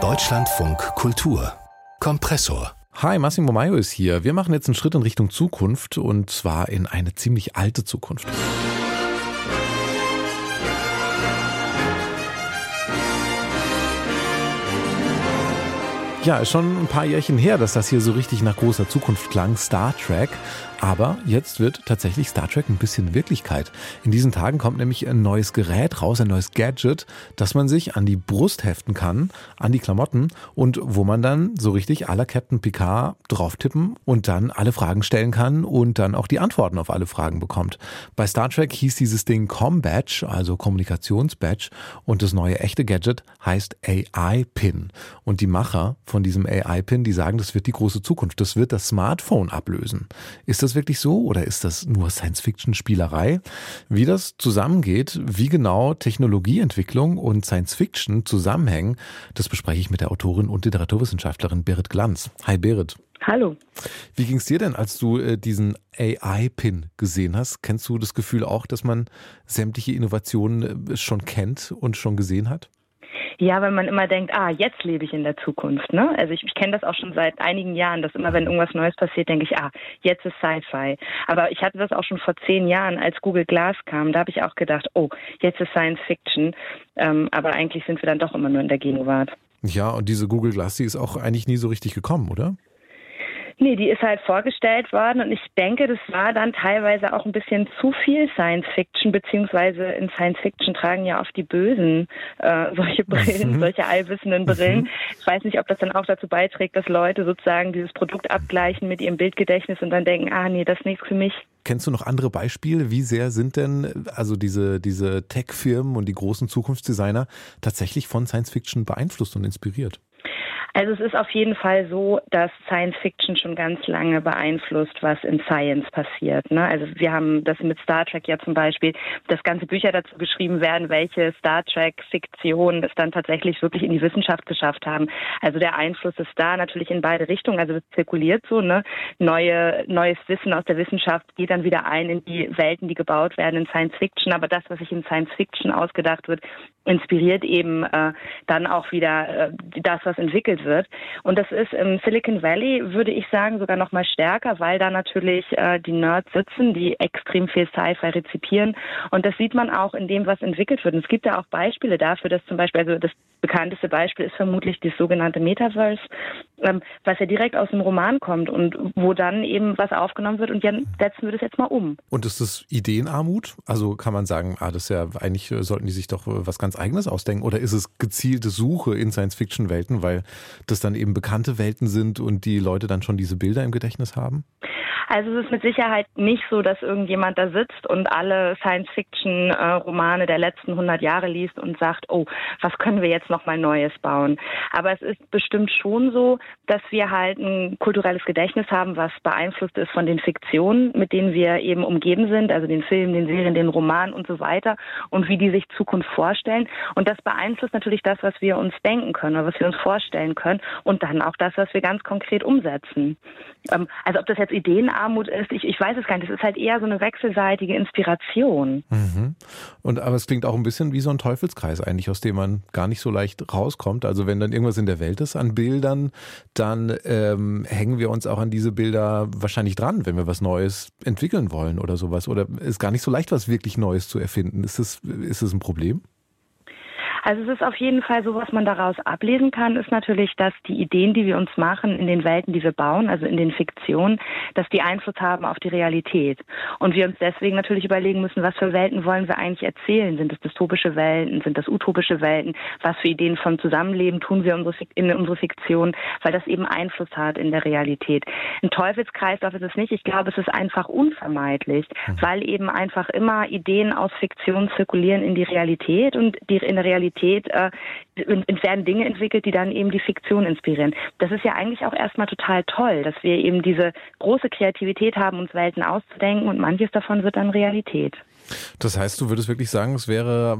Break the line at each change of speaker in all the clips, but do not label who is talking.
Deutschlandfunk Kultur Kompressor
Hi, Massimo Maio ist hier. Wir machen jetzt einen Schritt in Richtung Zukunft und zwar in eine ziemlich alte Zukunft. Ja, ist schon ein paar Jährchen her, dass das hier so richtig nach großer Zukunft klang. Star Trek. Aber jetzt wird tatsächlich Star Trek ein bisschen Wirklichkeit. In diesen Tagen kommt nämlich ein neues Gerät raus, ein neues Gadget, das man sich an die Brust heften kann, an die Klamotten und wo man dann so richtig la Captain Picard drauf tippen und dann alle Fragen stellen kann und dann auch die Antworten auf alle Fragen bekommt. Bei Star Trek hieß dieses Ding Com-Badge, also Kommunikationsbadge und das neue echte Gadget heißt AI-Pin. Und die Macher von diesem AI-Pin, die sagen, das wird die große Zukunft, das wird das Smartphone ablösen. Ist das das wirklich so oder ist das nur Science-Fiction-Spielerei? Wie das zusammengeht, wie genau Technologieentwicklung und Science-Fiction zusammenhängen, das bespreche ich mit der Autorin und Literaturwissenschaftlerin Berit Glanz. Hi Berit.
Hallo.
Wie ging es dir denn, als du äh, diesen AI-Pin gesehen hast? Kennst du das Gefühl auch, dass man sämtliche Innovationen äh, schon kennt und schon gesehen hat?
Ja, weil man immer denkt, ah, jetzt lebe ich in der Zukunft. Ne? Also ich, ich kenne das auch schon seit einigen Jahren, dass immer, wenn irgendwas Neues passiert, denke ich, ah, jetzt ist Sci-Fi. Aber ich hatte das auch schon vor zehn Jahren, als Google Glass kam. Da habe ich auch gedacht, oh, jetzt ist Science Fiction. Ähm, aber eigentlich sind wir dann doch immer nur in der Gegenwart.
Ja, und diese Google Glass, die ist auch eigentlich nie so richtig gekommen, oder?
Nee, die ist halt vorgestellt worden und ich denke, das war dann teilweise auch ein bisschen zu viel Science Fiction, beziehungsweise in Science Fiction tragen ja oft die Bösen äh, solche Brillen, mhm. solche allwissenden Brillen. Mhm. Ich weiß nicht, ob das dann auch dazu beiträgt, dass Leute sozusagen dieses Produkt abgleichen mit ihrem Bildgedächtnis und dann denken, ah nee, das ist nichts für mich.
Kennst du noch andere Beispiele? Wie sehr sind denn also diese, diese Tech-Firmen und die großen Zukunftsdesigner tatsächlich von Science Fiction beeinflusst und inspiriert?
Also es ist auf jeden Fall so, dass Science Fiction schon ganz lange beeinflusst, was in Science passiert. Ne? Also wir haben das mit Star Trek ja zum Beispiel, dass ganze Bücher dazu geschrieben werden, welche Star Trek-Fiktionen es dann tatsächlich wirklich in die Wissenschaft geschafft haben. Also der Einfluss ist da natürlich in beide Richtungen. Also es zirkuliert so, ne? Neue, neues Wissen aus der Wissenschaft geht dann wieder ein in die Welten, die gebaut werden in Science Fiction. Aber das, was sich in Science Fiction ausgedacht wird, inspiriert eben äh, dann auch wieder äh, das, was entwickelt wird. Und das ist im Silicon Valley, würde ich sagen, sogar noch mal stärker, weil da natürlich äh, die Nerds sitzen, die extrem viel Sci-Fi rezipieren. Und das sieht man auch in dem, was entwickelt wird. Und es gibt ja auch Beispiele dafür, dass zum Beispiel, also das bekannteste Beispiel ist vermutlich das sogenannte Metaverse, was ja direkt aus dem Roman kommt und wo dann eben was aufgenommen wird und dann setzen wir das jetzt mal um.
Und ist das Ideenarmut? Also kann man sagen, ah, das ist ja eigentlich sollten die sich doch äh, was ganz eigenes ausdenken oder ist es gezielte Suche in Science-Fiction-Welten, weil das dann eben bekannte Welten sind und die Leute dann schon diese Bilder im Gedächtnis haben?
Also es ist mit Sicherheit nicht so, dass irgendjemand da sitzt und alle Science-Fiction-Romane der letzten 100 Jahre liest und sagt, oh, was können wir jetzt noch mal Neues bauen? Aber es ist bestimmt schon so, dass wir halt ein kulturelles Gedächtnis haben, was beeinflusst ist von den Fiktionen, mit denen wir eben umgeben sind, also den Filmen, den Serien, den Romanen und so weiter und wie die sich Zukunft vorstellen. Und das beeinflusst natürlich das, was wir uns denken können oder was wir uns vorstellen können und dann auch das, was wir ganz konkret umsetzen. Ähm, also ob das jetzt Ideen Armut ist, ich, ich weiß es gar nicht. Es ist halt eher so eine wechselseitige Inspiration.
Mhm. Und aber es klingt auch ein bisschen wie so ein Teufelskreis eigentlich, aus dem man gar nicht so leicht rauskommt. Also wenn dann irgendwas in der Welt ist an Bildern, dann ähm, hängen wir uns auch an diese Bilder wahrscheinlich dran, wenn wir was Neues entwickeln wollen oder sowas. Oder ist gar nicht so leicht, was wirklich Neues zu erfinden. Ist das, ist das ein Problem?
Also es ist auf jeden Fall so, was man daraus ablesen kann, ist natürlich, dass die Ideen, die wir uns machen in den Welten, die wir bauen, also in den Fiktionen, dass die Einfluss haben auf die Realität. Und wir uns deswegen natürlich überlegen müssen, was für Welten wollen wir eigentlich erzählen? Sind es dystopische Welten? Sind das utopische Welten? Was für Ideen vom Zusammenleben tun wir in unsere Fiktion? Weil das eben Einfluss hat in der Realität. Ein Teufelskreislauf ist es nicht. Ich glaube, es ist einfach unvermeidlich, mhm. weil eben einfach immer Ideen aus Fiktion zirkulieren in die Realität und die in der Realität Realität äh, werden Dinge entwickelt, die dann eben die Fiktion inspirieren. Das ist ja eigentlich auch erstmal total toll, dass wir eben diese große Kreativität haben, uns Welten auszudenken und manches davon wird dann Realität.
Das heißt, du würdest wirklich sagen, es wäre,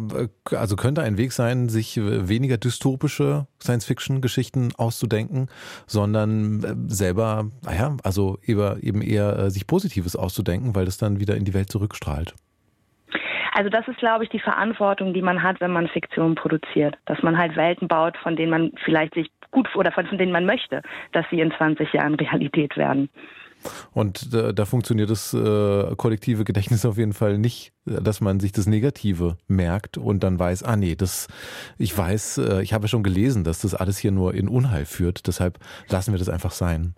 äh, also könnte ein Weg sein, sich weniger dystopische Science-Fiction-Geschichten auszudenken, sondern äh, selber, naja, also eben eher äh, sich Positives auszudenken, weil das dann wieder in die Welt zurückstrahlt.
Also das ist, glaube ich, die Verantwortung, die man hat, wenn man Fiktion produziert. Dass man halt Welten baut, von denen man vielleicht sich gut oder von denen man möchte, dass sie in 20 Jahren Realität werden.
Und da, da funktioniert das äh, kollektive Gedächtnis auf jeden Fall nicht, dass man sich das Negative merkt und dann weiß, ah nee, das, ich weiß, äh, ich habe schon gelesen, dass das alles hier nur in Unheil führt. Deshalb lassen wir das einfach sein.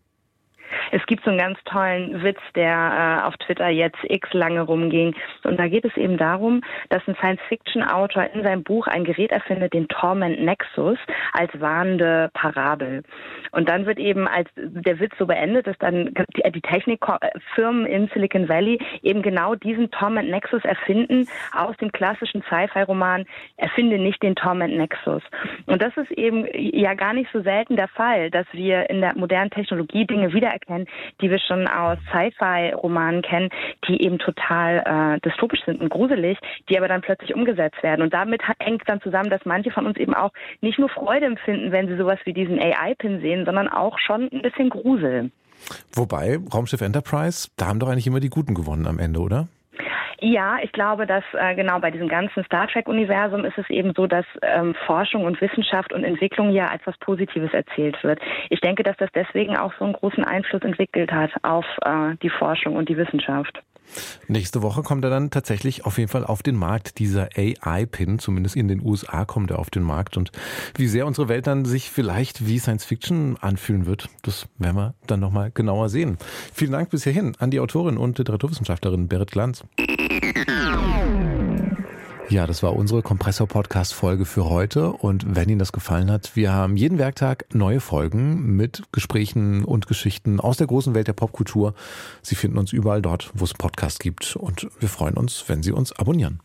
Es gibt so einen ganz tollen Witz, der äh, auf Twitter jetzt x lange rumging. Und da geht es eben darum, dass ein Science-Fiction-Autor in seinem Buch ein Gerät erfindet, den Torment Nexus, als warnende Parabel. Und dann wird eben, als der Witz so beendet ist, dann die, die Technikfirmen in Silicon Valley eben genau diesen Torment Nexus erfinden aus dem klassischen Sci-Fi-Roman Erfinde nicht den Torment Nexus. Und das ist eben ja gar nicht so selten der Fall, dass wir in der modernen Technologie Dinge wiedererkennen, kennen, die wir schon aus Sci-Fi-Romanen kennen, die eben total äh, dystopisch sind und gruselig, die aber dann plötzlich umgesetzt werden. Und damit hängt dann zusammen, dass manche von uns eben auch nicht nur Freude empfinden, wenn sie sowas wie diesen AI-Pin sehen, sondern auch schon ein bisschen Grusel.
Wobei, Raumschiff Enterprise, da haben doch eigentlich immer die Guten gewonnen am Ende, oder?
Ja, ich glaube, dass äh, genau bei diesem ganzen Star Trek-Universum ist es eben so, dass ähm, Forschung und Wissenschaft und Entwicklung ja als was Positives erzählt wird. Ich denke, dass das deswegen auch so einen großen Einfluss entwickelt hat auf äh, die Forschung und die Wissenschaft.
Nächste Woche kommt er dann tatsächlich auf jeden Fall auf den Markt, dieser AI-Pin, zumindest in den USA kommt er auf den Markt. Und wie sehr unsere Welt dann sich vielleicht wie Science Fiction anfühlen wird, das werden wir dann nochmal genauer sehen. Vielen Dank bis hierhin an die Autorin und Literaturwissenschaftlerin Berit Glanz. Ja, das war unsere Kompressor-Podcast-Folge für heute. Und wenn Ihnen das gefallen hat, wir haben jeden Werktag neue Folgen mit Gesprächen und Geschichten aus der großen Welt der Popkultur. Sie finden uns überall dort, wo es Podcasts gibt. Und wir freuen uns, wenn Sie uns abonnieren.